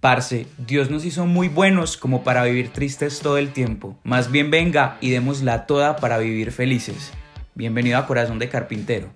Parce, Dios nos hizo muy buenos como para vivir tristes todo el tiempo. Más bien venga y démosla toda para vivir felices. Bienvenido a Corazón de Carpintero.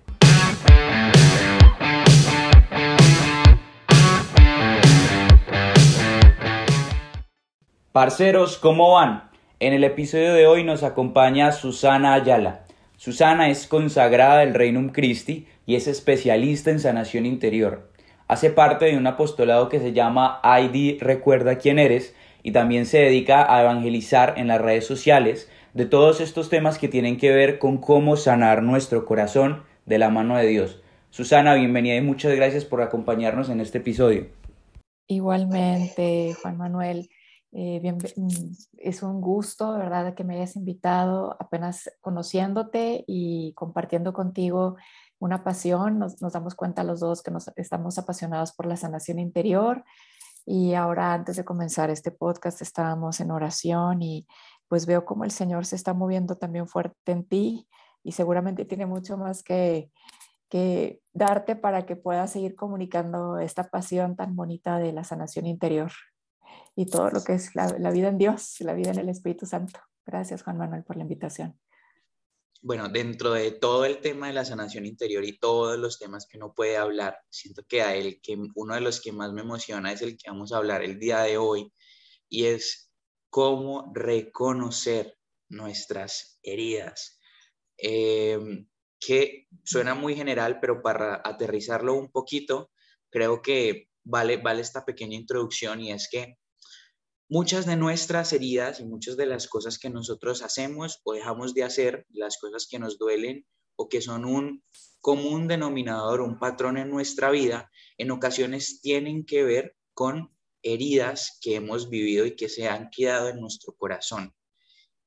Parceros, ¿cómo van? En el episodio de hoy nos acompaña Susana Ayala. Susana es consagrada del Reino Christi y es especialista en sanación interior. Hace parte de un apostolado que se llama ID Recuerda quién eres y también se dedica a evangelizar en las redes sociales de todos estos temas que tienen que ver con cómo sanar nuestro corazón de la mano de Dios. Susana, bienvenida y muchas gracias por acompañarnos en este episodio. Igualmente, Juan Manuel. Eh, mm, es un gusto, ¿verdad?, que me hayas invitado apenas conociéndote y compartiendo contigo una pasión, nos, damos cuenta los dos que nos estamos apasionados por la sanación interior y ahora antes de comenzar este podcast estábamos en oración y pues veo como el Señor se está moviendo también fuerte en ti y seguramente tiene mucho más que, que darte para que puedas seguir comunicando esta pasión tan bonita de la sanación interior y todo lo que es la, la vida en Dios, la vida en el Espíritu Santo. Gracias Juan Manuel por la invitación bueno, dentro de todo el tema de la sanación interior y todos los temas que uno puede hablar, siento que a él, que uno de los que más me emociona es el que vamos a hablar el día de hoy y es cómo reconocer nuestras heridas. Em, que suena muy general, pero para aterrizarlo un poquito, creo que vale, vale esta pequeña introducción y es que muchas de nuestras heridas y muchas de las cosas que nosotros hacemos o dejamos de hacer, las cosas que nos duelen o que son un común denominador, un patrón en nuestra vida, en ocasiones tienen que ver con heridas que hemos vivido y que se han quedado en nuestro corazón.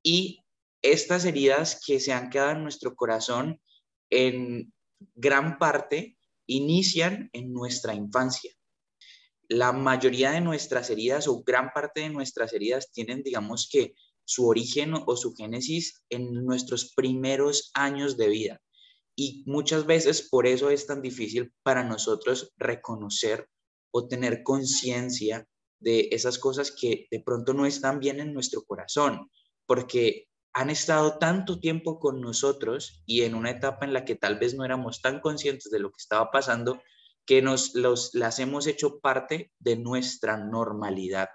Y estas heridas que se han quedado en nuestro corazón en gran parte inician en nuestra infancia la mayoría de nuestras heridas o gran parte de nuestras heridas tienen, digamos que, su origen o su génesis en nuestros primeros años de vida. Y muchas veces por eso es tan difícil para nosotros reconocer o tener conciencia de esas cosas que de pronto no están bien en nuestro corazón, porque han estado tanto tiempo con nosotros y en una etapa en la que tal vez no éramos tan conscientes de lo que estaba pasando, que nos los, las hemos hecho parte de nuestra normalidad,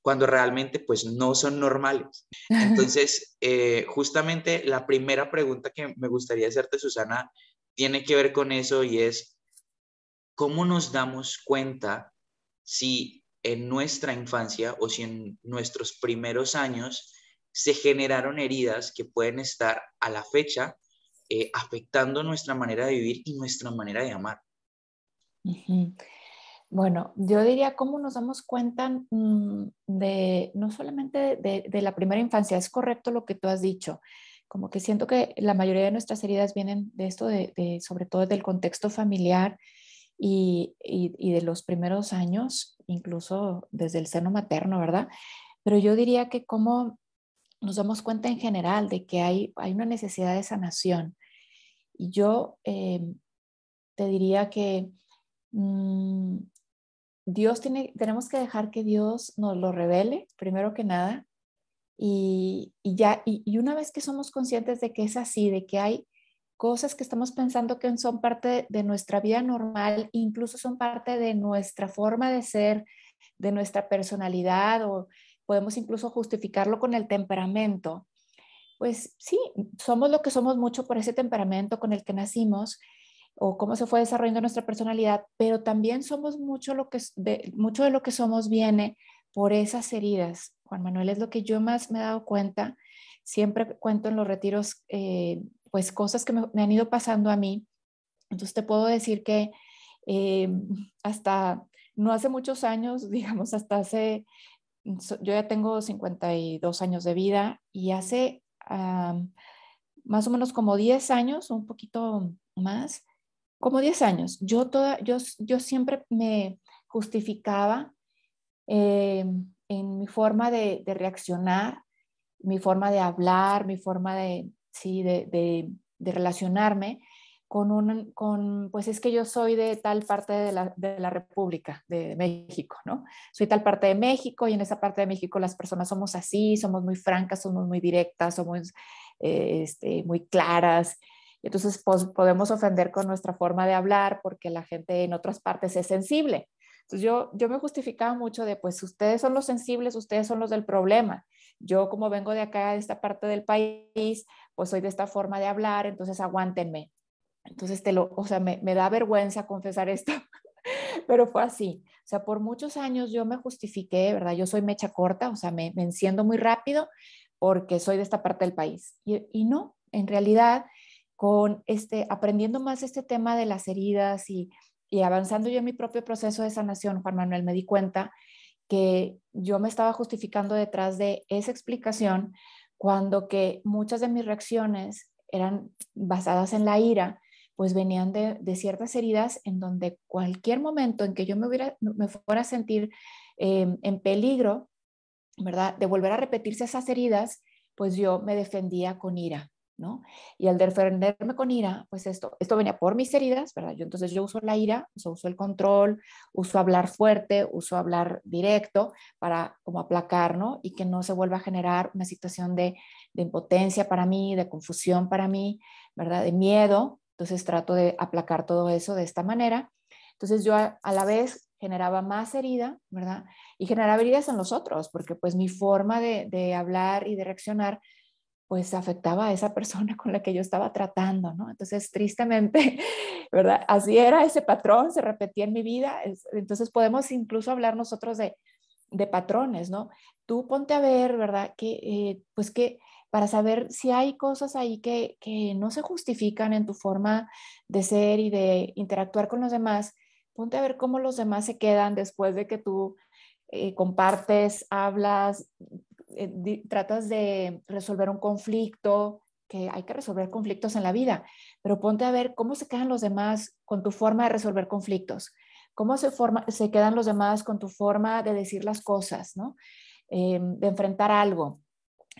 cuando realmente pues no son normales. Entonces, eh, justamente la primera pregunta que me gustaría hacerte, Susana, tiene que ver con eso y es, ¿cómo nos damos cuenta si en nuestra infancia o si en nuestros primeros años se generaron heridas que pueden estar a la fecha eh, afectando nuestra manera de vivir y nuestra manera de amar? Bueno, yo diría cómo nos damos cuenta mm, de no solamente de, la primera infancia, es correcto lo que tú has dicho, como que siento que la mayoría de nuestras heridas vienen de esto, de, sobre todo del contexto familiar y, de los primeros años, incluso desde el seno materno, ¿verdad? Pero yo diría que cómo nos damos cuenta en general de que hay, hay una necesidad de sanación. Y yo em, te diría que Mm, Dios tiene, tenemos que dejar que Dios nos lo revele, primero que nada, y, ya, y, una vez que somos conscientes de que es así, de que hay cosas que estamos pensando que son parte de nuestra vida normal, incluso son parte de nuestra forma de ser, de nuestra personalidad, o podemos incluso justificarlo con el temperamento. Pues sí, somos lo que somos mucho por ese temperamento con el que nacimos, o cómo se fue desarrollando nuestra personalidad, pero también somos mucho, lo que, de, mucho de lo que somos viene por esas heridas. Juan Manuel es lo que yo más me he dado cuenta. Siempre cuento en los retiros, eh, pues cosas que me, han ido pasando a mí. Entonces te puedo decir que eh, hasta no hace muchos años, digamos, hasta hace, yo ya tengo 52 años de vida y hace más o menos como 10 años, un poquito más, como 10 años, yo, toda, yo, yo siempre me justificaba eh, en mi forma de, reaccionar, mi forma de hablar, mi forma de, sí, de, de, relacionarme, con un, con, pues es que yo soy de tal parte de la, de la, República de México, ¿no? Soy tal parte de México y en esa parte de México las personas somos así, somos muy francas, somos muy directas, somos eh, este, muy claras. Entonces pues, podemos ofender con nuestra forma de hablar porque la gente en otras partes es sensible. Entonces yo, yo me justificaba mucho de, pues ustedes son los sensibles, ustedes son los del problema. Yo como vengo de acá, de esta parte del país, pues soy de esta forma de hablar, entonces aguántenme. Entonces, te lo, o sea, me, me da vergüenza confesar esto, pero fue así. O sea, por muchos años yo me justifiqué, ¿verdad? Yo soy mecha corta, o sea, me, me enciendo muy rápido porque soy de esta parte del país. Y, y, no, en realidad, con este, aprendiendo más este tema de las heridas y, avanzando yo en mi propio proceso de sanación, Juan Manuel, me di cuenta que yo me estaba justificando detrás de esa explicación cuando que muchas de mis reacciones eran basadas en la ira pues venían de, ciertas heridas en donde cualquier momento en que yo me, fuera a sentir em, en peligro, ¿verdad? De volver a repetirse esas heridas, pues yo me defendía con ira, ¿no? Y al defenderme con ira, pues esto, esto venía por mis heridas, ¿verdad? Yo entonces yo uso la ira, uso el control, uso hablar fuerte, uso hablar directo para como aplacar, ¿no? Y que no se vuelva a generar una situación de, de impotencia para mí, de confusión para mí, ¿verdad? De miedo, entonces trato de aplacar todo eso de esta manera. Entonces yo a, la vez generaba más herida, ¿verdad? Y generaba heridas en los otros, porque pues mi forma de, hablar y de reaccionar pues afectaba a esa persona con la que yo estaba tratando, ¿no? Entonces, tristemente, ¿verdad? Así era ese patrón, se repetía en mi vida. Entonces, podemos incluso hablar nosotros de, de patrones, ¿no? Tú ponte a ver, ¿verdad? Que, eh, pues que para saber si hay cosas ahí que, no se justifican en tu forma de ser y de interactuar con los demás, ponte a ver cómo los demás se quedan después de que tú eh, compartes, hablas, eh, tratas de resolver un conflicto, que hay que resolver conflictos en la vida, pero ponte a ver cómo se quedan los demás con tu forma de resolver conflictos, cómo se, forma, se quedan los demás con tu forma de decir las cosas, ¿no? Em, de enfrentar algo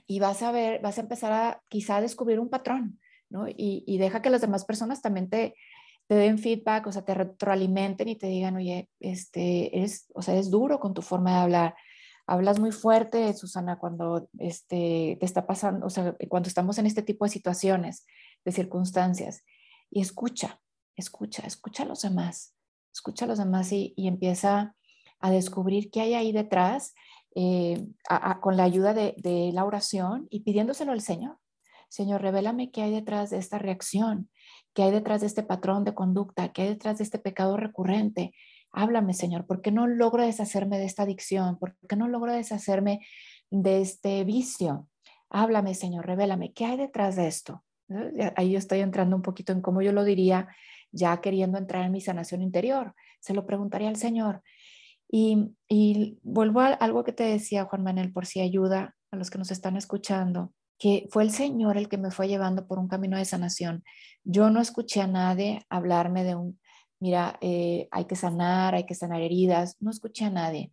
y vas a ver, vas a empezar a quizá descubrir un patrón, ¿no? Y, deja que las demás personas también te, te den feedback, o sea, te retroalimenten y te digan, oye, este, es, o sea, es duro con tu forma de hablar. Hablas muy fuerte, Susana, cuando este, te está pasando, o sea, cuando estamos en este tipo de situaciones, de circunstancias. Y escucha, escucha, escucha a los demás, escucha a los demás y, y empieza a descubrir qué hay ahí detrás eh, con la ayuda de, la oración y pidiéndoselo al Señor. Señor, revélame qué hay detrás de esta reacción, qué hay detrás de este patrón de conducta, qué hay detrás de este pecado recurrente. Háblame, Señor, ¿por qué no logro deshacerme de esta adicción? ¿Por qué no logro deshacerme de este vicio? Háblame, Señor, revélame qué hay detrás de esto. Ahí yo estoy entrando un poquito en cómo yo lo diría, ya queriendo entrar en mi sanación interior. Se lo preguntaría al Señor, y, vuelvo a algo que te decía, Juan Manuel, por si ayuda a los que nos están escuchando, que fue el Señor el que me fue llevando por un camino de sanación. Yo no escuché a nadie hablarme de un, mira, eh, hay que sanar, hay que sanar heridas, no escuché a nadie.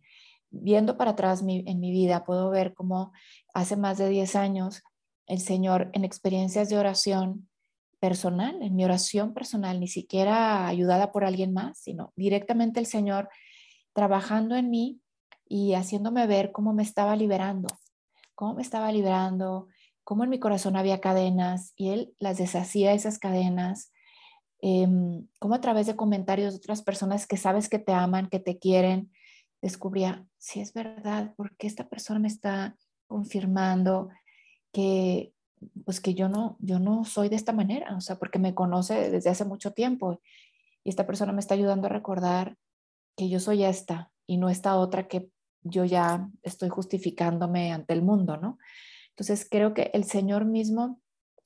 Viendo para atrás en mi vida, puedo ver cómo hace más de 10 años el Señor en experiencias de oración personal, en mi oración personal, ni siquiera ayudada por alguien más, sino directamente el Señor trabajando en mí y haciéndome ver cómo me estaba liberando, cómo me estaba liberando, cómo en mi corazón había cadenas y él las deshacía esas cadenas, em, cómo a través de comentarios de otras personas que sabes que te aman, que te quieren, descubría si es verdad, porque esta persona me está confirmando que pues que yo no yo no soy de esta manera, o sea, porque me conoce desde hace mucho tiempo y esta persona me está ayudando a recordar que yo soy esta y no esta otra que yo ya estoy justificándome ante el mundo, ¿no? Entonces creo que el Señor mismo,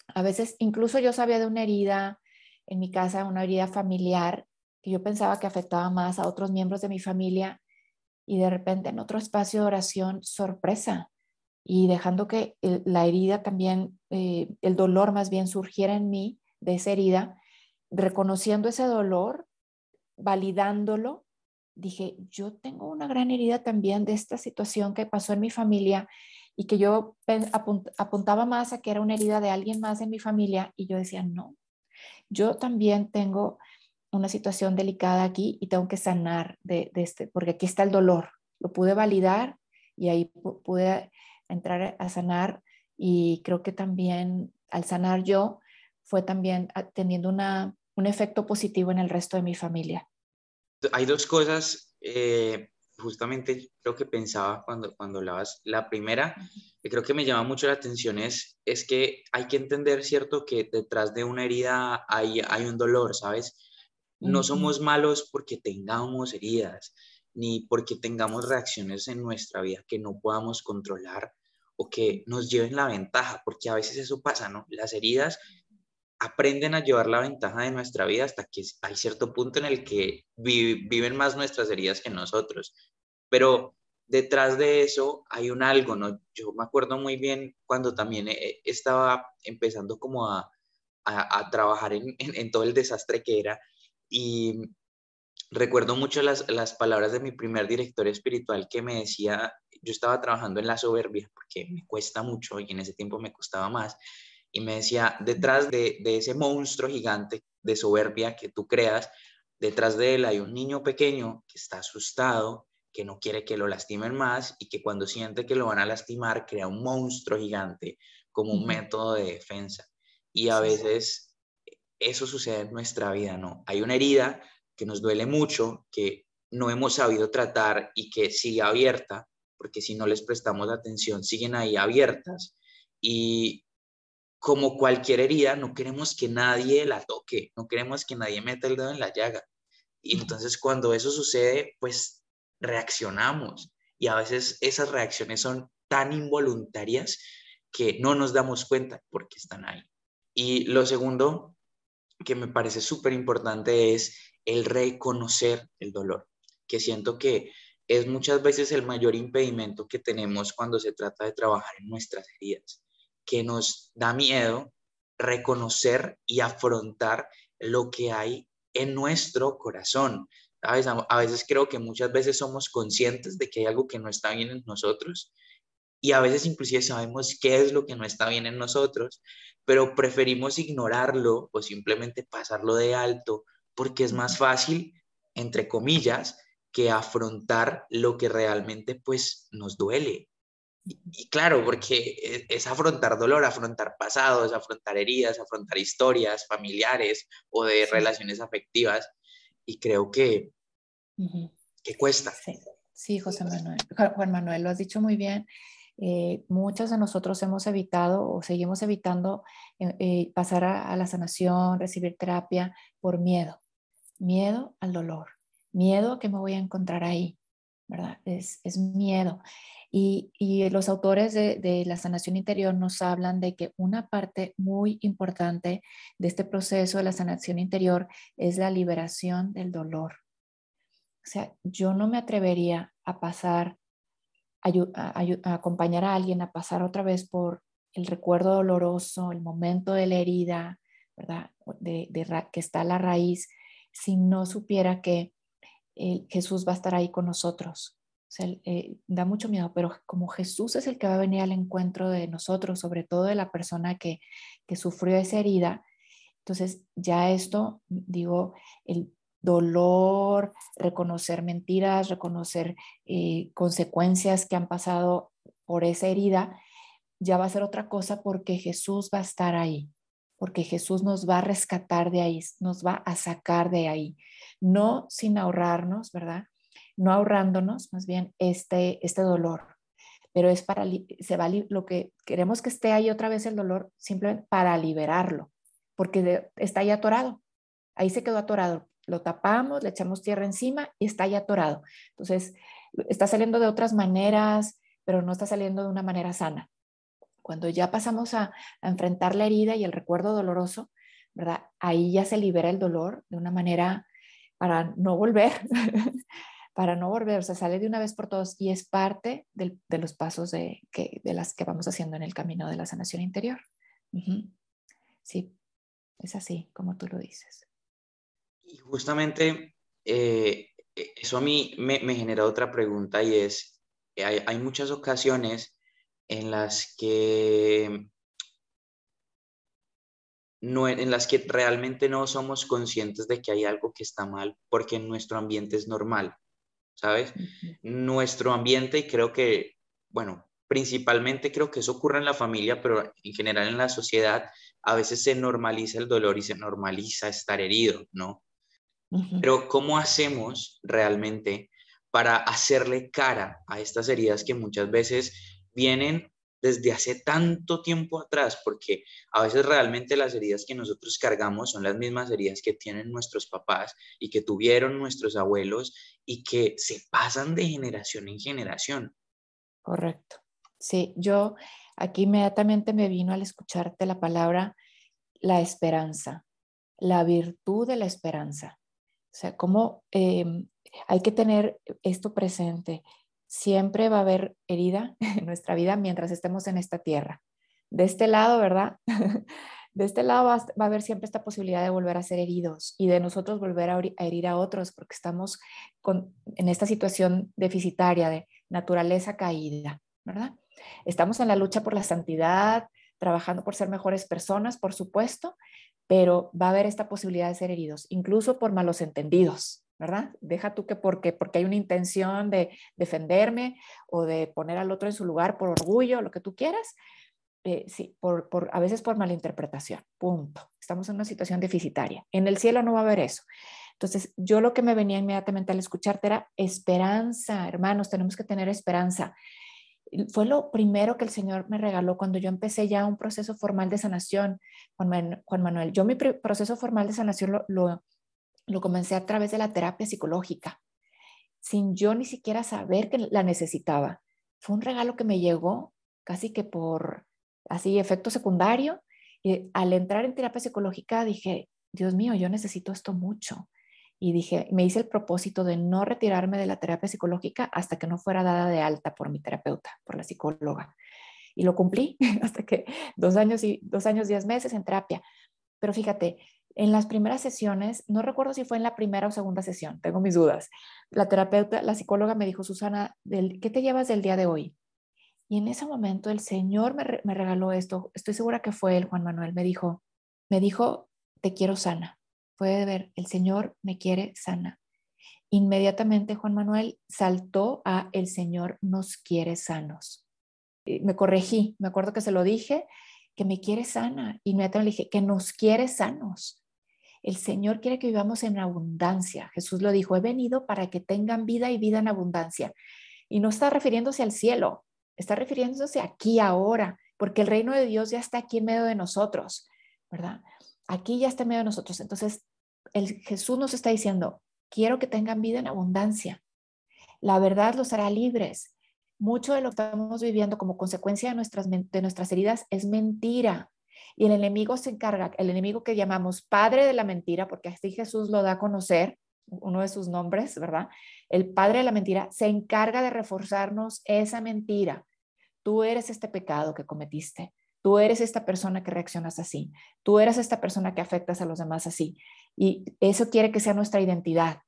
a veces incluso yo sabía de una herida en mi casa, una herida familiar, que yo pensaba que afectaba más a otros miembros de mi familia y de repente en otro espacio de oración, sorpresa, y dejando que la herida también, eh, el dolor más bien surgiera en mí de esa herida, reconociendo ese dolor, validándolo dije, yo tengo una gran herida también de esta situación que pasó en mi familia y que yo apuntaba más a que era una herida de alguien más en mi familia y yo decía, no, Yo también tengo una situación delicada aquí y tengo que sanar de, este, porque aquí está el dolor. Lo pude validar y ahí pude entrar a sanar y creo que también al sanar yo fue también teniendo una, un efecto positivo en el resto de mi familia. Hay dos cosas, eh, justamente creo que pensaba cuando, cuando hablabas. La primera, que creo que me llama mucho la atención, es, es que hay que entender, ¿cierto?, que detrás de una herida hay, hay un dolor, ¿sabes? No somos malos porque tengamos heridas, ni porque tengamos reacciones en nuestra vida que no podamos controlar o que nos lleven la ventaja, porque a veces eso pasa, ¿no? Las heridas aprenden a llevar la ventaja de nuestra vida hasta que hay cierto punto en el que viven más nuestras heridas que nosotros. Pero detrás de eso hay un algo, ¿no? Yo me acuerdo muy bien cuando también eh, estaba empezando como a, a, trabajar en, en, todo el desastre que era y recuerdo mucho las, las palabras de mi primer director espiritual que me decía, yo estaba trabajando en la soberbia porque me cuesta mucho y en ese tiempo me costaba más y me decía, detrás de, ese monstruo gigante de soberbia que tú creas, detrás de él hay un niño pequeño que está asustado, que no quiere que lo lastimen más y que cuando siente que lo van a lastimar crea un monstruo gigante como un método de defensa. Y a veces eso sucede en nuestra vida, ¿no? Hay una herida que nos duele mucho, que no hemos sabido tratar y que sigue abierta, porque si no les prestamos atención, siguen ahí abiertas. Y como cualquier herida, no queremos que nadie la toque, no queremos que nadie meta el dedo en la llaga. Y entonces cuando eso sucede, pues reaccionamos. Y a veces esas reacciones son tan involuntarias que no nos damos cuenta porque están ahí. Y lo segundo que me parece súper importante es el reconocer el dolor, que siento que es muchas veces el mayor impedimento que tenemos cuando se trata de trabajar en nuestras heridas que nos da miedo reconocer y afrontar lo que hay en nuestro corazón. A veces creo que muchas veces somos conscientes de que hay algo que no está bien en nosotros y a veces inclusive sabemos qué es lo que no está bien en nosotros, pero preferimos ignorarlo o simplemente pasarlo de alto porque es más fácil, entre comillas, que afrontar lo que realmente pues nos duele, y, claro, porque es, afrontar dolor, afrontar pasados, afrontar heridas, afrontar historias familiares o de relaciones afectivas. Y creo que, que cuesta. Sí. José Manuel. Juan Manuel, lo has dicho muy bien. Eh, muchos de nosotros hemos evitado o seguimos evitando eh, eh, pasar a, la sanación, recibir terapia por miedo. Miedo al dolor. Miedo a que me voy a encontrar ahí. ¿Verdad? Es, miedo. Y, los autores de, la sanación interior nos hablan de que una parte muy importante de este proceso de la sanación interior es la liberación del dolor. O sea, yo no me atrevería a pasar, a, acompañar a alguien a pasar otra vez por el recuerdo doloroso, el momento de la herida, ¿verdad? De, que está la raíz, si no supiera que Jesús va a estar ahí con nosotros, eh, da mucho miedo, pero como Jesús es el que va a venir al encuentro de nosotros, sobre todo de la persona que, que sufrió esa herida, entonces ya esto, digo, el dolor, reconocer mentiras, reconocer eh, consecuencias que han pasado por esa herida, ya va a ser otra cosa porque Jesús va a estar ahí, porque Jesús nos va a rescatar de ahí, nos va a sacar de ahí, no sin ahorrarnos, ¿verdad? no ahorrándonos más bien este, este dolor, pero es para, se va, lo que queremos que esté ahí otra vez el dolor, simplemente para liberarlo, porque está ahí atorado, ahí se quedó atorado, lo tapamos, le echamos tierra encima y está ahí atorado. Entonces, está saliendo de otras maneras, pero no está saliendo de una manera sana. Cuando ya pasamos a, a enfrentar la herida y el recuerdo doloroso, ¿verdad? Ahí ya se libera el dolor de una manera para no volver para no volver, o sea, sale de una vez por todos y es parte de los pasos de, que, de las que vamos haciendo en el camino de la sanación interior. Sí, es así como tú lo dices. Y justamente eh, e, eso a mí me, genera otra pregunta y es, hay, hay muchas ocasiones en las que no, en las que realmente no somos conscientes de que hay algo que está mal porque nuestro ambiente es normal, ¿sabes? Nuestro ambiente y creo que, bueno, principalmente creo que eso ocurre en la familia, pero en general en la sociedad a veces se normaliza el dolor y se normaliza estar herido, ¿no? Pero ¿cómo hacemos realmente para hacerle cara a estas heridas que muchas veces vienen desde hace tanto tiempo atrás, porque a veces realmente las heridas que nosotros cargamos son las mismas heridas que tienen nuestros papás y que tuvieron nuestros abuelos y que se pasan de generación en generación. Correcto. Sí, yo aquí inmediatamente me vino al escucharte la palabra la esperanza, la virtud de la esperanza. O sea, cómo em, hay que tener esto presente. Siempre va a haber herida en nuestra vida mientras estemos en esta tierra. De este lado, ¿verdad? De este lado va, a haber siempre esta posibilidad de volver a ser heridos y de nosotros volver a, herir a otros porque estamos en esta situación deficitaria de naturaleza caída, ¿verdad? Estamos en la lucha por la santidad, trabajando por ser mejores personas, por supuesto, pero va a haber esta posibilidad de ser heridos, incluso por malos entendidos, ¿verdad? Deja tú que porque, porque hay una intención de defenderme o de poner al otro en su lugar por orgullo, lo que tú quieras, eh, sí, por, por, a veces por malinterpretación, punto. Estamos en una situación deficitaria. En el cielo no va a haber eso. Entonces, yo lo que me venía inmediatamente al escucharte era esperanza, hermanos, tenemos que tener esperanza fue lo primero que el Señor me regaló cuando yo empecé ya un proceso formal de sanación, Juan, Manuel. Yo mi proceso formal de sanación lo, lo, comencé a través de la terapia psicológica, sin yo ni siquiera saber que la necesitaba. Fue un regalo que me llegó casi que por así efecto secundario. Y al entrar en terapia psicológica dije, Dios mío, yo necesito esto mucho y dije, me hice el propósito de no retirarme de la terapia psicológica hasta que no fuera dada de alta por mi terapeuta, por la psicóloga. Y lo cumplí hasta que dos años y dos años, diez meses en terapia. Pero fíjate, en las primeras sesiones, no recuerdo si fue en la primera o segunda sesión, tengo mis dudas. La terapeuta, la psicóloga me dijo, Susana, ¿qué te llevas del día de hoy? Y en ese momento el Señor me, regaló esto, estoy segura que fue él, Juan Manuel, me dijo, me dijo, te quiero sana puede ver, el Señor me quiere sana. Inmediatamente Juan Manuel saltó a el Señor nos quiere sanos. Me corregí, me acuerdo que se lo dije, que me quiere sana. Inmediatamente le dije, que nos quiere sanos. El Señor quiere que vivamos en abundancia. Jesús lo dijo, he venido para que tengan vida y vida en abundancia. Y no está refiriéndose al cielo, está refiriéndose aquí ahora, porque el reino de Dios ya está aquí en medio de nosotros, ¿verdad? Aquí ya está en medio de nosotros. Entonces, el Jesús nos está diciendo, quiero que tengan vida en abundancia. La verdad los hará libres. Mucho de lo que estamos viviendo como consecuencia de nuestras, de nuestras heridas es mentira. Y el enemigo se encarga, el enemigo que llamamos padre de la mentira, porque así Jesús lo da a conocer, uno de sus nombres, ¿verdad? El padre de la mentira se encarga de reforzarnos esa mentira. Tú eres este pecado que cometiste. Tú eres esta persona que reaccionas así. Tú eres esta persona que afectas a los demás así. Y eso quiere que sea nuestra identidad.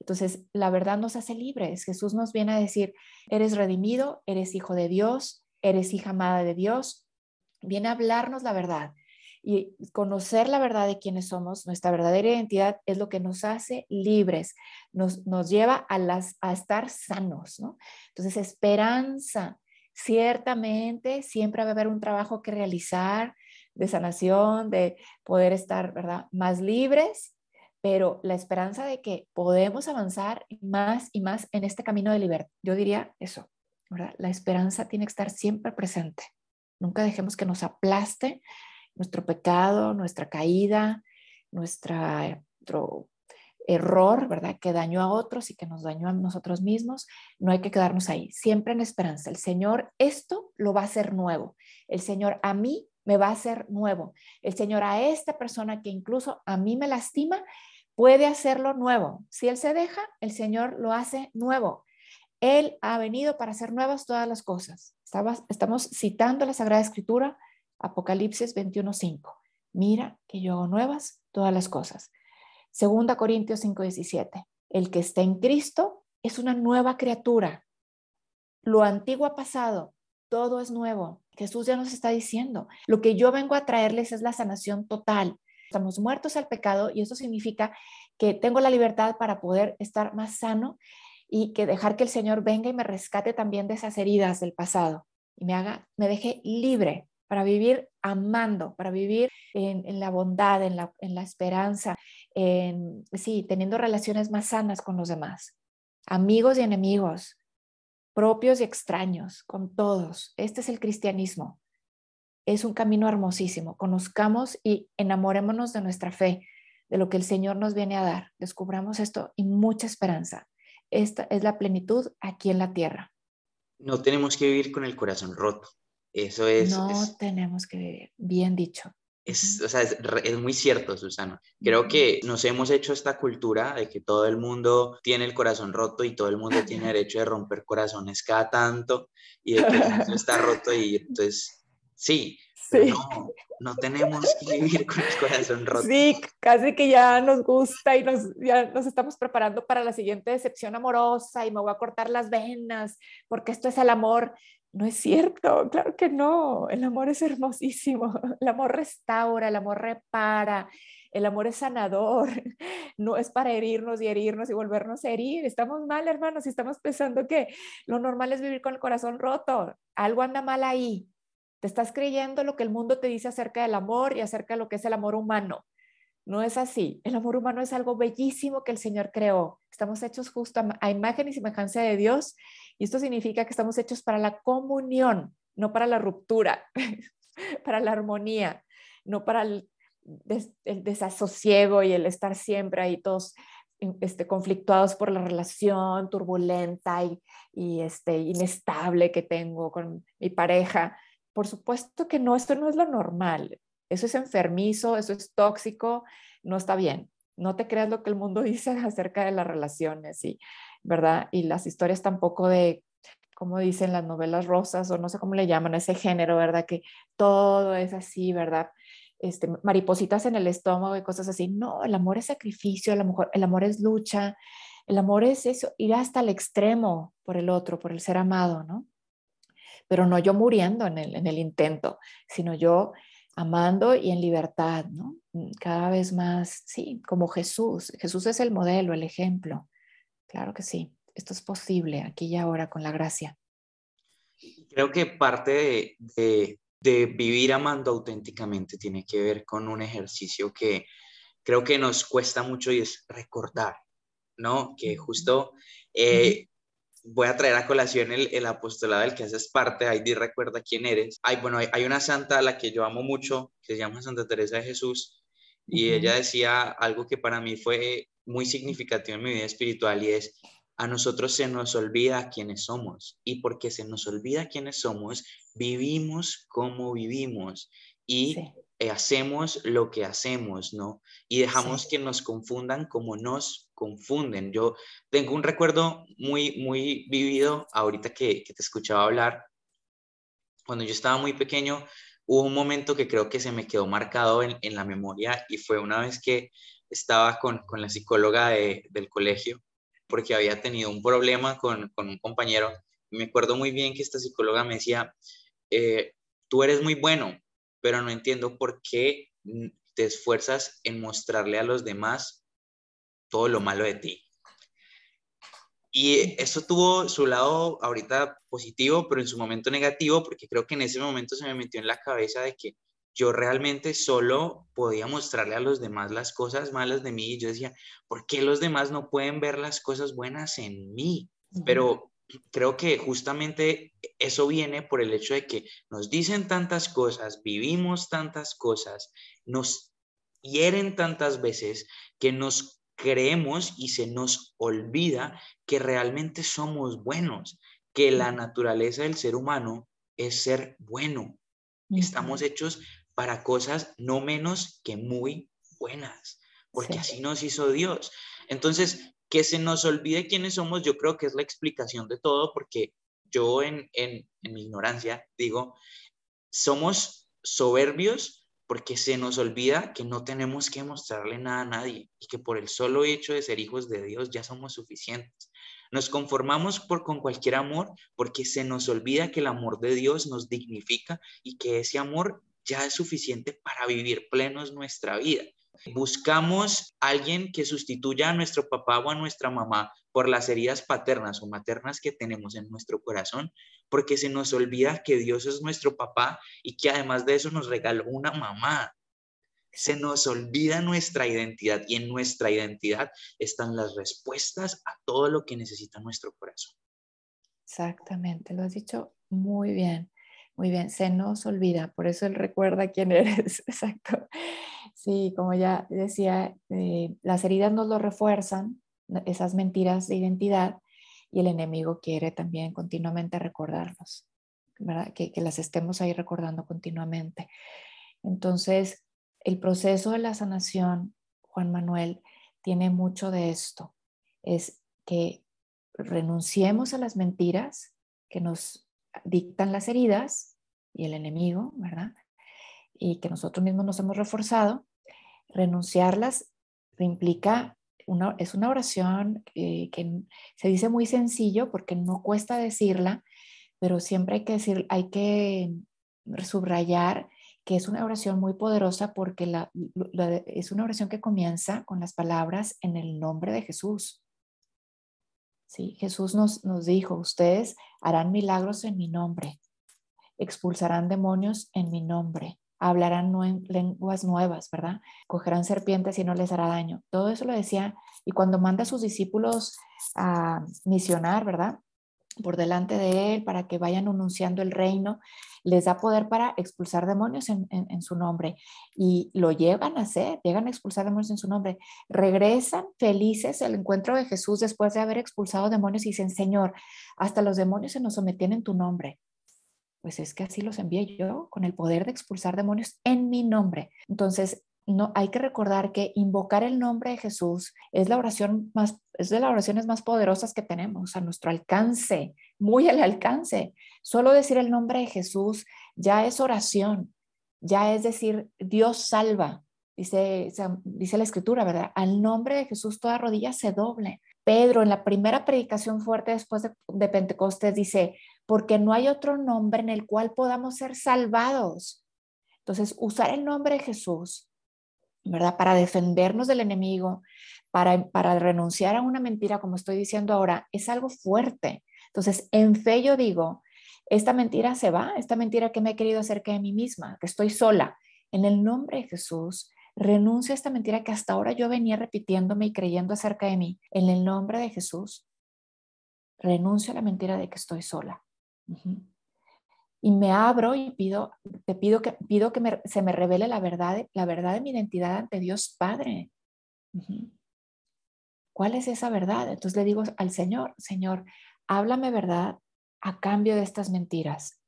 Entonces, la verdad nos hace libres. Jesús nos viene a decir, eres redimido, eres hijo de Dios, eres hija amada de Dios. Viene a hablarnos la verdad. Y conocer la verdad de quiénes somos, nuestra verdadera identidad, es lo que nos hace libres, nos, nos lleva a, las, a estar sanos. ¿no? Entonces, esperanza. Ciertamente, siempre va a haber un trabajo que realizar, de sanación, de poder estar, ¿verdad?, más libres, pero la esperanza de que podemos avanzar más y más en este camino de libertad. Yo diría eso, ¿verdad? La esperanza tiene que estar siempre presente. Nunca dejemos que nos aplaste nuestro pecado, nuestra caída, nuestro error, ¿verdad? Que dañó a otros y que nos dañó a nosotros mismos. No hay que quedarnos ahí, siempre en esperanza. El Señor esto lo va a hacer nuevo. El Señor a mí me va a hacer nuevo. El Señor a esta persona que incluso a mí me lastima, puede hacerlo nuevo. Si Él se deja, el Señor lo hace nuevo. Él ha venido para hacer nuevas todas las cosas. Estamos citando la Sagrada Escritura, Apocalipsis 21.5. Mira que yo hago nuevas todas las cosas. Segunda Corintios 5.17. El que está en Cristo es una nueva criatura. Lo antiguo ha pasado, todo es nuevo. Jesús ya nos está diciendo, lo que yo vengo a traerles es la sanación total. Estamos muertos al pecado y eso significa que tengo la libertad para poder estar más sano y que dejar que el Señor venga y me rescate también de esas heridas del pasado y me haga, me deje libre para vivir amando, para vivir en, la bondad, en la, en la esperanza, en, sí, teniendo relaciones más sanas con los demás, amigos y enemigos, propios y extraños, con todos. Este es el cristianismo. Es un camino hermosísimo. Conozcamos y enamorémonos de nuestra fe, de lo que el Señor nos viene a dar. Descubramos esto y mucha esperanza. Esta es la plenitud aquí en la tierra. No tenemos que vivir con el corazón roto. Eso es. No tenemos que vivir. Bien dicho. Es, o sea, es, muy cierto, Susana. Creo que nos hemos hecho esta cultura de que todo el mundo tiene el corazón roto y todo el mundo tiene derecho de romper corazones cada tanto y de que el está roto y entonces, sí, No, no tenemos que vivir con el corazón roto. Sí, casi que ya nos gusta y nos, ya nos estamos preparando para la siguiente decepción amorosa y me voy a cortar las venas porque esto es el amor. No es cierto, claro que no. El amor es hermosísimo. El amor restaura, el amor repara, el amor es sanador. No es para herirnos y herirnos y volvernos a herir. Estamos mal, hermanos, y estamos pensando que lo normal es vivir con el corazón roto. Algo anda mal ahí. Te estás creyendo lo que el mundo te dice acerca del amor y acerca de lo que es el amor humano. No es así. El amor humano es algo bellísimo que el Señor creó. Estamos hechos justo a, imagen y semejanza de Dios y esto significa que estamos hechos para la comunión, no para la ruptura, para la armonía, no para el, desasosiego y el estar siempre ahí todos este, conflictuados por la relación turbulenta y, y este, inestable que tengo con mi pareja. Por supuesto que no, esto no es lo normal. Eso es enfermizo, eso es tóxico, no está bien. No te creas lo que el mundo dice acerca de las relaciones y, ¿verdad? Y las historias tampoco de, como dicen las novelas rosas o no sé cómo le llaman ese género, ¿verdad? Que todo es así, ¿verdad? Este, maripositas en el estómago y cosas así. No, el amor es sacrificio, el amor, el amor es lucha, el amor es eso, ir hasta el extremo por el otro, por el ser amado, ¿no? Pero no yo muriendo en el, en el intento, sino yo amando y en libertad, ¿no? Mm, cada vez más, sí, como Jesús. Jesús es el modelo, el ejemplo. Claro que sí, esto es posible aquí y ahora con la gracia. Creo que parte de, de, vivir amando auténticamente tiene que ver con un ejercicio que creo que nos cuesta mucho y es recordar, ¿no? Que justo eh, voy a traer a colación el, el, apostolado del que haces parte, Heidi recuerda quién eres. Hay, bueno, hay, una santa a la que yo amo mucho, que se llama Santa Teresa de Jesús, y ella decía algo que para mí fue muy significativo en mi vida espiritual y es, a nosotros se nos olvida quiénes somos, y porque se nos olvida quiénes somos, vivimos como vivimos. Y hacemos lo que hacemos, ¿no? Y dejamos que nos confundan como nos confunden. Yo tengo un recuerdo muy, muy vivido ahorita que, te escuchaba hablar. Cuando yo estaba muy pequeño, hubo un momento que creo que se me quedó marcado en, la memoria y fue una vez que estaba con, la psicóloga del colegio porque había tenido un problema con, un compañero. me acuerdo muy bien que esta psicóloga me decía, eh, tú eres muy bueno, pero no entiendo por qué te esfuerzas en mostrarle a los demás todo lo malo de ti. Y eso tuvo su lado ahorita positivo, pero en su momento negativo, porque creo que en ese momento se me metió en la cabeza de que yo realmente solo podía mostrarle a los demás las cosas malas de mí y yo decía, ¿por qué los demás no pueden ver las cosas buenas en mí? Pero creo que justamente eso viene por el hecho de que nos dicen tantas cosas, vivimos tantas cosas, nos hieren tantas veces que nos creemos y se nos olvida que realmente somos buenos, que la naturaleza del ser humano es ser bueno. Estamos hechos para cosas no menos que muy buenas, porque así nos hizo Dios. Entonces, que se nos olvide quiénes somos, yo creo que es la explicación de todo, porque yo en, en, en mi ignorancia digo, somos soberbios porque se nos olvida que no tenemos que mostrarle nada a nadie y que por el solo hecho de ser hijos de Dios ya somos suficientes. Nos conformamos con cualquier amor porque se nos olvida que el amor de Dios nos dignifica y que ese amor ya es suficiente para vivir plenos nuestra vida. Buscamos alguien que sustituya a nuestro papá o a nuestra mamá por las heridas paternas o maternas que tenemos en nuestro corazón, porque se nos olvida que Dios es nuestro papá y que además de eso nos regaló una mamá. Se nos olvida nuestra identidad y en nuestra identidad están las respuestas a todo lo que necesita nuestro corazón. Exactamente, lo has dicho muy bien. Muy bien, se nos olvida, por eso él recuerda quién eres, exacto. Sí, como ya decía, eh, las heridas nos lo refuerzan, esas mentiras de identidad, y el enemigo quiere también continuamente recordarnos, ¿verdad? Que, que las estemos ahí recordando continuamente. Entonces, el proceso de la sanación, Juan Manuel, tiene mucho de esto, es que renunciemos a las mentiras que nos dictan las heridas y el enemigo, ¿verdad? Y que nosotros mismos nos hemos reforzado. Renunciarlas implica, una, es una oración que se dice muy sencillo porque no cuesta decirla, pero siempre hay que decir, hay que subrayar que es una oración muy poderosa porque es una oración que comienza con las palabras en el nombre de Jesús. ¿sí? Jesús nos, nos dijo, ustedes harán milagros en mi nombre, expulsarán demonios en mi nombre, hablarán lenguas nuevas, ¿verdad? Cogerán serpientes y no les hará daño. Todo eso lo decía y cuando manda a sus discípulos a misionar, ¿verdad? por delante de él para que vayan anunciando el reino, les da poder para expulsar demonios en, su nombre y lo llevan a hacer, llegan a expulsar demonios en su nombre, regresan felices al encuentro de Jesús después de haber expulsado demonios y dicen, Señor, hasta los demonios se nos sometían en tu nombre. Pues es que así los envié yo con el poder de expulsar demonios en mi nombre. Entonces, no hay que recordar que invocar el nombre de Jesús es la oración más es de las oraciones más poderosas que tenemos a nuestro alcance, muy al alcance. Solo decir el nombre de Jesús ya es oración, ya es decir, Dios salva. Dice, dice la escritura, ¿verdad? Al nombre de Jesús toda rodilla se doble. Pedro en la primera predicación fuerte después de, de Pentecostés dice, porque no hay otro nombre en el cual podamos ser salvados. Entonces, usar el nombre de Jesús ¿verdad? Para defendernos del enemigo, para, para renunciar a una mentira, como estoy diciendo ahora, es algo fuerte. Entonces, en fe yo digo, esta mentira se va, esta mentira que me he querido acerca de mí misma, que estoy sola. En el nombre de Jesús, renuncio a esta mentira que hasta ahora yo venía repitiéndome y creyendo acerca de mí. En el nombre de Jesús, renuncio a la mentira de que estoy sola y me abro y pido, te pido que, pido que se me revele la verdad, la verdad de mi identidad ante Dios Padre. ¿Cuál es esa verdad? Entonces le digo al Señor, Señor, háblame verdad a cambio de estas mentiras.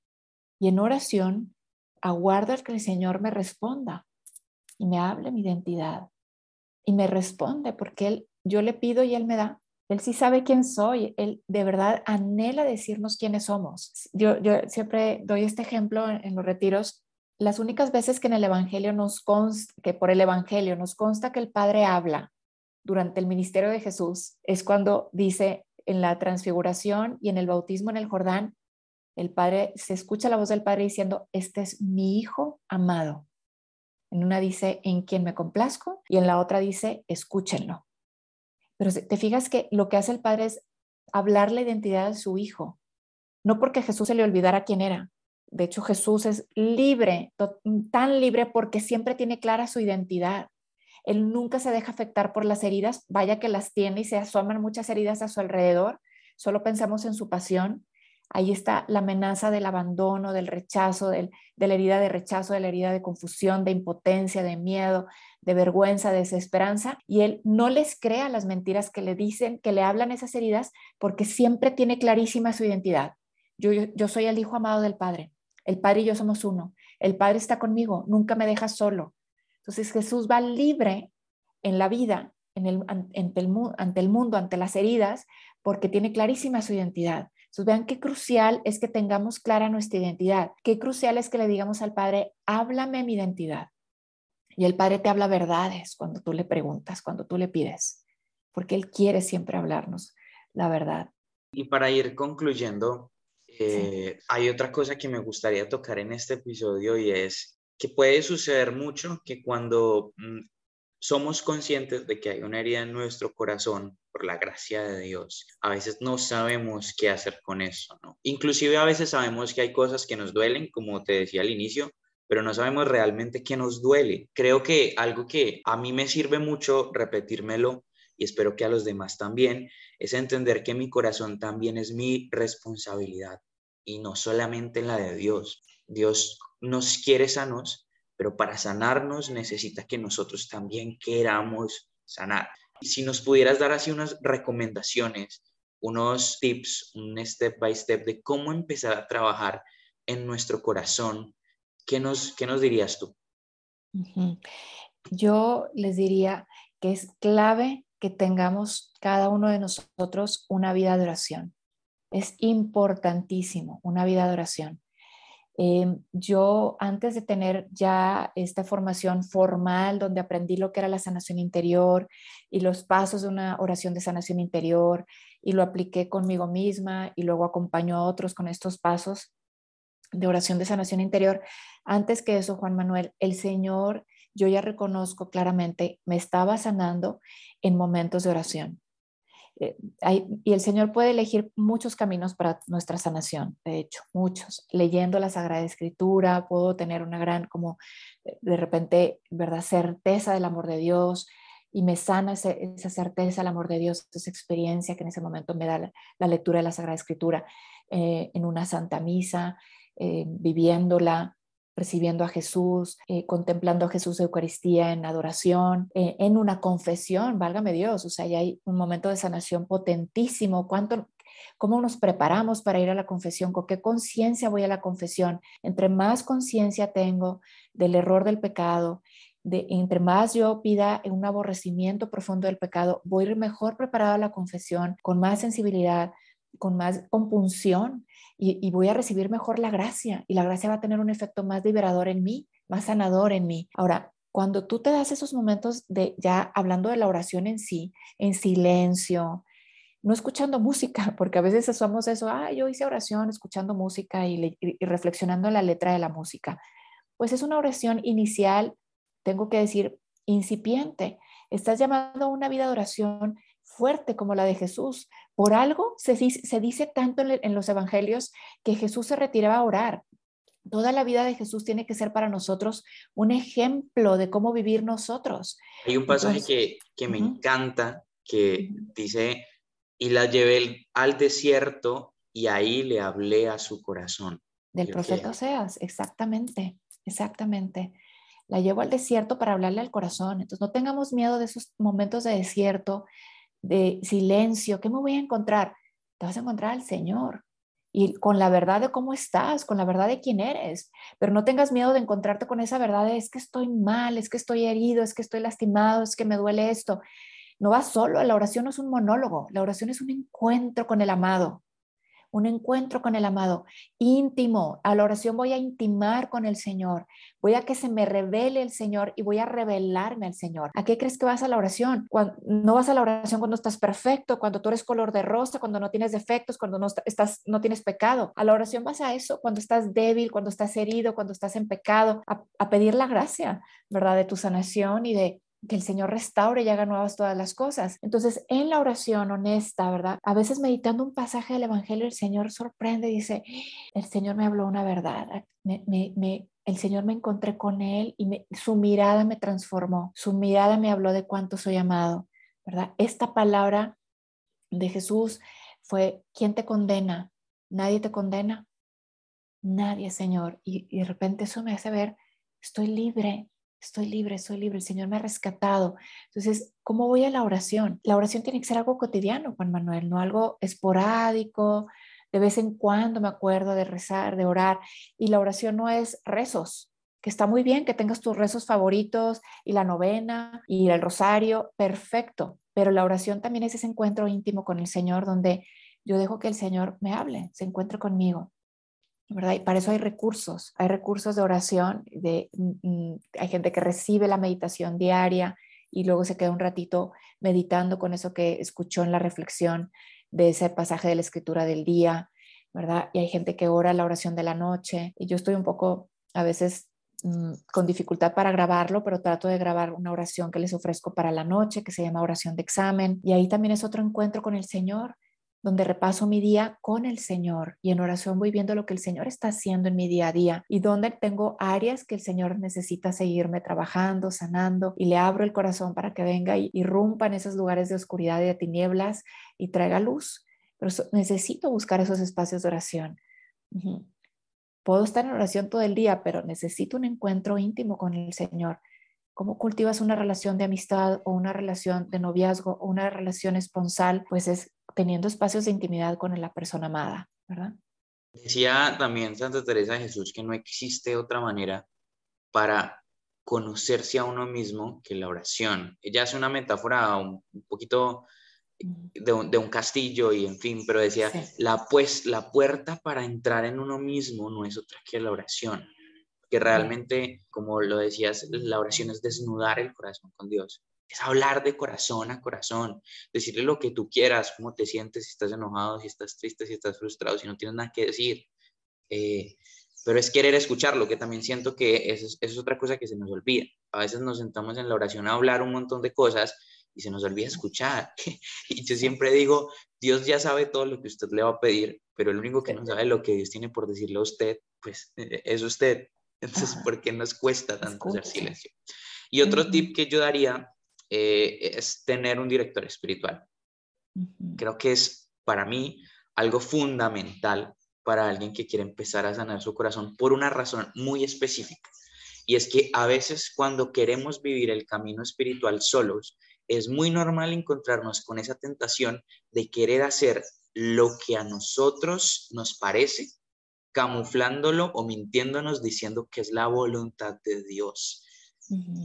Y en oración, aguardo que el Señor me responda y me hable mi identidad. Y me responde porque él, yo le pido y Él me da. Él sí sabe quién soy, Él de verdad anhela decirnos quiénes somos. Yo, yo siempre doy este ejemplo en, los retiros. Las únicas veces que en el Evangelio nos consta, que por el Evangelio nos consta que el Padre habla durante el ministerio de Jesús, es cuando dice en la transfiguración y en el bautismo en el Jordán, el Padre, se escucha la voz del Padre diciendo, este es mi Hijo amado. En una dice, en quien me complazco, y en la otra dice, escúchenlo. Pero te fijas que lo que hace el padre es hablar la identidad de su hijo, no porque Jesús se le olvidara quién era. De hecho, Jesús es libre, tan libre porque siempre tiene clara su identidad. Él nunca se deja afectar por las heridas, vaya que las tiene y se asoman muchas heridas a su alrededor. Solo pensamos en su pasión. Ahí está la amenaza del abandono, del rechazo, de la herida de rechazo, de la herida de confusión, de impotencia, de miedo, de vergüenza, de desesperanza, y él no les crea las mentiras que le dicen, que le hablan esas heridas, porque siempre tiene clarísima su identidad. Yo, soy el hijo amado del Padre. El Padre y yo somos uno. El Padre está conmigo, nunca me deja solo. Entonces Jesús va libre en la vida, ante el mundo, ante las heridas, porque tiene clarísima su identidad. Entonces vean qué crucial es que tengamos clara nuestra identidad, qué crucial es que le digamos al Padre, háblame mi identidad. Y el Padre te habla verdades cuando tú le preguntas, cuando tú le pides, porque Él quiere siempre hablarnos la verdad. Y para ir concluyendo, eh, hay otra cosa que me gustaría tocar en este episodio y es que puede suceder mucho que cuando mm, somos conscientes de que hay una herida en nuestro corazón por la gracia de Dios, a veces no sabemos qué hacer con eso, ¿no? Inclusive a veces sabemos que hay cosas que nos duelen, como te decía al inicio, pero no sabemos realmente qué nos duele. Creo que algo que a mí me sirve mucho repetírmelo y espero que a los demás también, es entender que mi corazón también es mi responsabilidad y no solamente la de Dios. Dios nos quiere sanos, pero para sanarnos necesita que nosotros también queramos sanar. Y si nos pudieras dar así unas recomendaciones, unos tips, un step by step de cómo empezar a trabajar en nuestro corazón, ¿qué nos, qué nos dirías tú? Yo les diría que es clave que tengamos cada uno de nosotros una vida de oración. Es importantísimo, una vida de oración. Em, yo antes de tener ya esta formación formal donde aprendí lo que era la sanación interior y los pasos de una oración de sanación interior y lo apliqué conmigo misma y luego acompaño a otros con estos pasos de oración de sanación interior, antes que eso, Juan Manuel, el Señor yo ya reconozco claramente, me estaba sanando en momentos de oración. Eh, y el Señor puede elegir muchos caminos para nuestra sanación, de hecho, muchos. Leyendo la Sagrada Escritura, puedo tener una gran, como eh, de repente, ¿verdad? Certeza del amor de Dios y me sana esa certeza, el amor de Dios, esa experiencia que en ese momento me da la, lectura de la Sagrada Escritura eh, en una Santa Misa, viviéndola, recibiendo a Jesús, eh, contemplando a Jesús Eucaristía en adoración, eh, en una confesión, válgame Dios, o sea, ya hay un momento de sanación potentísimo. ¿Cuánto, ¿Cómo nos preparamos para ir a la confesión? ¿Con qué conciencia voy a la confesión? Entre más conciencia tengo del error del pecado, de, entre más yo pida un aborrecimiento profundo del pecado, voy a ir mejor preparado a la confesión, con más sensibilidad, con más compunción y, voy a recibir mejor la gracia y la gracia va a tener un efecto más liberador en mí, más sanador en mí. Ahora, cuando tú te das esos momentos de ya hablando de la oración en sí, en silencio, no escuchando música, porque a veces somos eso, ah, yo hice oración escuchando música y, y reflexionando en la letra de la música. Pues es una oración inicial, tengo que decir, incipiente. Estás llamando a una vida de oración fuerte como la de Jesús. Por algo se, dice tanto en, los evangelios que Jesús se retiraba a orar. Toda la vida de Jesús tiene que ser para nosotros un ejemplo de cómo vivir nosotros. Hay un pasaje que, que, me encanta que dice, y la llevé al desierto y ahí le hablé a su corazón. Del profeta Oseas, exactamente, exactamente. La llevo al desierto para hablarle al corazón. Entonces no tengamos miedo de esos momentos de desierto, de silencio, ¿qué me voy a encontrar? Te vas a encontrar al Señor y con la verdad de cómo estás, con la verdad de quién eres, pero no tengas miedo de encontrarte con esa verdad de es que estoy mal, es que estoy herido, es que estoy lastimado, es que me duele esto. No vas solo, la oración no es un monólogo, la oración es un encuentro con el amado un encuentro con el amado íntimo. A la oración voy a intimar con el Señor. Voy a que se me revele el Señor y voy a revelarme al Señor. ¿A qué crees que vas a la oración? Cuando, no vas a la oración cuando estás perfecto, cuando tú eres color de rosa, cuando no tienes defectos, cuando no, estás, no tienes pecado. A la oración vas a eso cuando estás débil, cuando estás herido, cuando estás en pecado, a, a pedir la gracia, ¿verdad? De tu sanación y de, que el Señor restaure y haga nuevas todas las cosas. Entonces, en la oración honesta, ¿verdad? A veces meditando un pasaje del Evangelio, el Señor sorprende, dice, el Señor me habló una verdad, me, el Señor me encontré con Él y su mirada me transformó, su mirada me habló de cuánto soy amado, ¿verdad? Esta palabra de Jesús fue, ¿quién te condena? Nadie te condena. Nadie, Señor. Y, y de repente eso me hace ver, estoy libre, estoy libre, soy libre, el Señor me ha rescatado. Entonces, ¿cómo voy a la oración? La oración tiene que ser algo cotidiano, Juan Manuel, no algo esporádico, de vez en cuando me acuerdo de rezar, de orar. Y la oración no es rezos, que está muy bien que tengas tus rezos favoritos y la novena y el rosario, perfecto. Pero la oración también es ese encuentro íntimo con el Señor donde yo dejo que el Señor me hable, se encuentre conmigo. ¿Verdad? Y para eso hay recursos, hay recursos de oración, de, mm, mm, hay gente que recibe la meditación diaria y luego se queda un ratito meditando con eso que escuchó en la reflexión de ese pasaje de la escritura del día, ¿verdad? Y hay gente que ora la oración de la noche. Y yo estoy un poco a veces mm, con dificultad para grabarlo, pero trato de grabar una oración que les ofrezco para la noche, que se llama oración de examen. Y ahí también es otro encuentro con el Señor, donde repaso mi día con el Señor y en oración voy viendo lo que el Señor está haciendo en mi día a día y donde tengo áreas que el Señor necesita seguirme trabajando, sanando y le abro el corazón para que venga y irrumpa en esos lugares de oscuridad y de tinieblas y traiga luz pero necesito buscar esos espacios de oración. Puedo estar en oración todo el día, pero necesito un encuentro íntimo con el Señor. ¿Cómo cultivas una relación de amistad o una relación de noviazgo o una relación esponsal? Pues es teniendo espacios de intimidad con la persona amada, ¿verdad? Decía también Santa Teresa de Jesús que no existe otra manera para conocerse a uno mismo que la oración. Ella hace una metáfora un poquito de un, castillo y en fin, pero decía, la, pues, la puerta para entrar en uno mismo no es otra que la oración, que realmente, como lo decías, la oración es desnudar el corazón con Dios, es hablar de corazón a corazón, decirle lo que tú quieras, cómo te sientes, si estás enojado, si estás triste, si estás frustrado, si no tienes nada que decir. Eh, pero es querer escucharlo, que también siento que eso es, eso es otra cosa que se nos olvida. A veces nos sentamos en la oración a hablar un montón de cosas y se nos olvida escuchar. y yo siempre digo, Dios ya sabe todo lo que usted le va a pedir, pero el único que no sabe lo que Dios tiene por decirle a usted, pues e-, es usted. Entonces, ¿por qué nos cuesta tanto hacer silencio? Y otro tip que yo daría eh, es tener un director espiritual. Creo que es para mí algo fundamental para alguien que quiere empezar a sanar su corazón por una razón muy específica. Y es que a veces cuando queremos vivir el camino espiritual solos, es muy normal encontrarnos con esa tentación de querer hacer lo que a nosotros nos parece, camuflándolo o mintiéndonos diciendo que es la voluntad de Dios.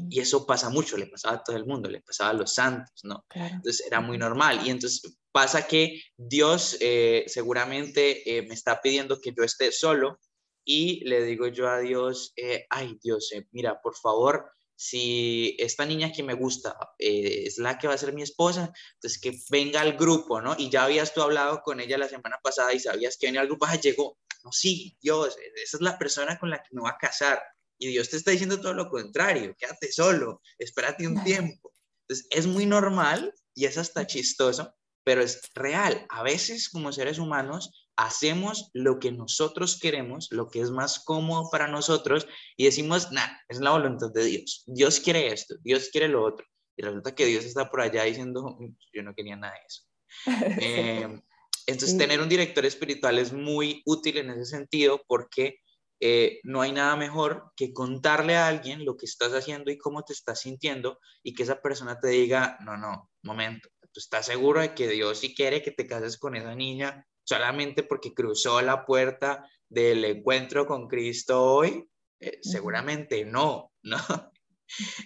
Y eso pasa mucho, le pasaba a todo el mundo, le pasaba a los santos, ¿no? Entonces era muy normal. Y entonces pasa que Dios eh, seguramente eh, me está pidiendo que yo esté solo y le digo yo a Dios, eh, ay Dios, mira, por favor, si esta niña que me gusta eh, es la que va a ser mi esposa, entonces que venga al grupo, ¿no? Y ya habías tú hablado con ella la semana pasada y sabías que venía al grupo, ah, llegó, no, sí, Dios, esa es la persona con la que me va a casar. Y Dios te está diciendo todo lo contrario, quédate solo, espérate un tiempo. Entonces, es muy normal y es hasta chistoso, pero es real. A veces como seres humanos hacemos lo que nosotros queremos, lo que es más cómodo para nosotros y decimos, nah, es la voluntad de Dios. Dios quiere esto, Dios quiere lo otro. Y resulta que Dios está por allá diciendo, mm, yo no quería nada de eso. Eh, entonces, tener un director espiritual es muy útil en ese sentido porque eh, no hay nada mejor que contarle a alguien lo que estás haciendo y cómo te estás sintiendo y que esa persona te diga, no, no, momento, tú estás seguro de que Dios sí quiere que te cases con esa niña solamente porque cruzó la puerta del encuentro con Cristo hoy? Eh, seguramente no, ¿no?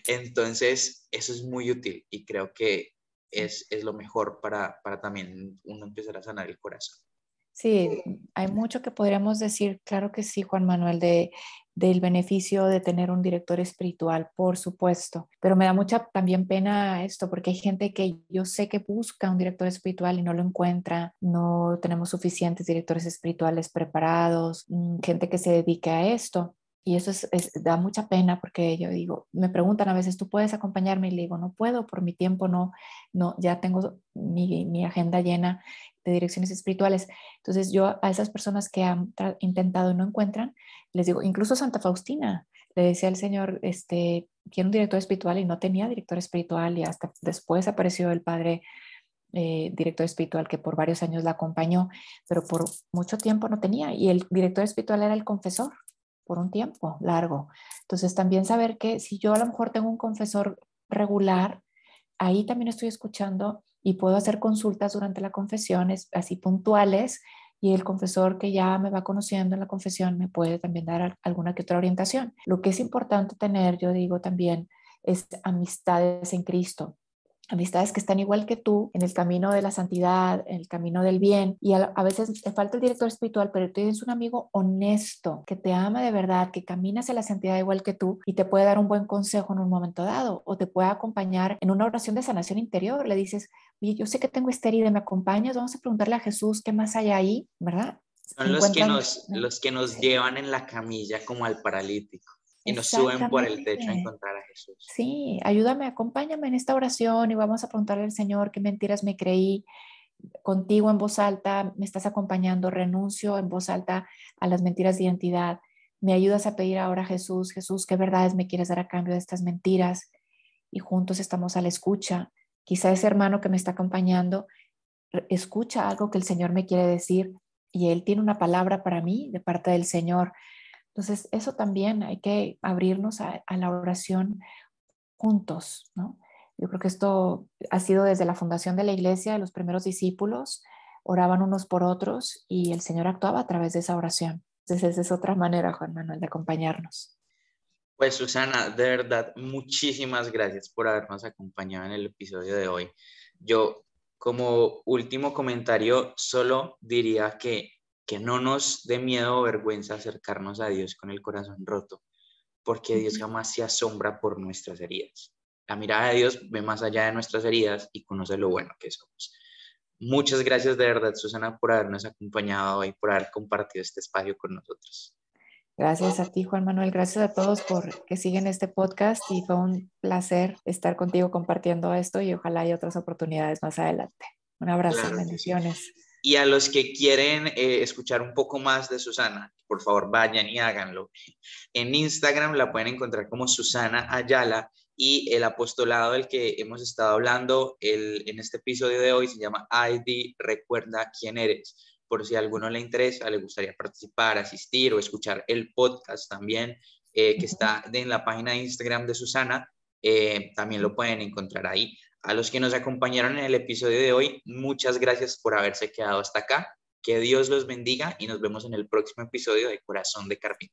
Entonces, eso es muy útil y creo que es, es lo mejor para, para también uno empezar a sanar el corazón. Sí, hay mucho que podríamos decir, claro que sí, Juan Manuel, de, del beneficio de tener un director espiritual, por supuesto, pero me da mucha también pena esto, porque hay gente que yo sé que busca un director espiritual y no lo encuentra, no tenemos suficientes directores espirituales preparados, mm, gente que se dedique a esto. Y eso es, da mucha pena porque yo digo, me preguntan a veces, ¿tú puedes acompañarme? Y le digo, no puedo, por mi tiempo no, no, ya tengo mi, mi agenda llena de direcciones espirituales. Entonces yo a esas personas que han intentado y no encuentran, les digo, incluso Santa Faustina, le decía al Señor, este, quiero un director espiritual y no tenía director espiritual y hasta después apareció el padre eh, director espiritual que por varios años la acompañó, pero por mucho tiempo no tenía y el director espiritual era el confesor por un tiempo largo. Entonces también saber que si yo a lo mejor tengo un confesor regular, ahí también estoy escuchando y puedo hacer consultas durante la confesión así puntuales y el confesor que ya me va conociendo en la confesión me puede también dar alguna que otra orientación. Lo que es importante tener, yo digo también, es amistades en Cristo. Amistades que están igual que tú en el camino de la santidad, en el camino del bien. Y a, veces te falta el director espiritual, pero tú tienes un amigo honesto que te ama de verdad, que camina hacia la santidad igual que tú y te puede dar un buen consejo en un momento dado o te puede acompañar en una oración de sanación interior. Le dices, oye, yo sé que tengo esta herida, ¿me acompañas? Vamos a preguntarle a Jesús qué más hay ahí, ¿verdad? Son los que, nos, los que nos llevan en la camilla como al paralítico y nos suben por el techo a encontrar a Jesús. Sí, ayúdame, acompáñame en esta oración y vamos a preguntarle al Señor qué mentiras me creí. Contigo en voz alta me estás acompañando, renuncio en voz alta a las mentiras de identidad. Me ayudas a pedir ahora a Jesús, Jesús, ¿qué verdades me quieres dar a cambio de estas mentiras? Y juntos estamos a la escucha. Quizá ese hermano que me está acompañando escucha algo que el Señor me quiere decir y él tiene una palabra para mí de parte del Señor. Entonces, eso también hay que abrirnos a, la oración juntos, ¿no? Yo creo que esto ha sido desde la fundación de la iglesia, los primeros discípulos oraban unos por otros y el Señor actuaba a través de esa oración. Entonces, esa es otra manera, Juan Manuel, de acompañarnos. Pues Susana, de verdad, muchísimas gracias por habernos acompañado en el episodio de hoy. Yo, como último comentario, solo diría que que no nos dé miedo o vergüenza acercarnos a Dios con el corazón roto, porque Dios jamás se asombra por nuestras heridas. La mirada de Dios ve más allá de nuestras heridas y conoce lo bueno que somos. Muchas gracias de verdad, Susana, por habernos acompañado hoy, por haber compartido este espacio con nosotros. Gracias a ti, Juan Manuel. Gracias a todos por que siguen este podcast y fue un placer estar contigo compartiendo esto y ojalá haya otras oportunidades más adelante. Un abrazo, bendiciones. Y a los que quieren eh, escuchar un poco más de Susana, por favor vayan y háganlo. En Instagram la pueden encontrar como Susana Ayala y el apostolado del que hemos estado hablando el, en este episodio de hoy se llama ID Recuerda quién eres. Por si a alguno le interesa, le gustaría participar, asistir o escuchar el podcast también eh, que está en la página de Instagram de Susana, eh, también lo pueden encontrar ahí. A los que nos acompañaron en el episodio de hoy, muchas gracias por haberse quedado hasta acá. Que Dios los bendiga y nos vemos en el próximo episodio de Corazón de Carpintero.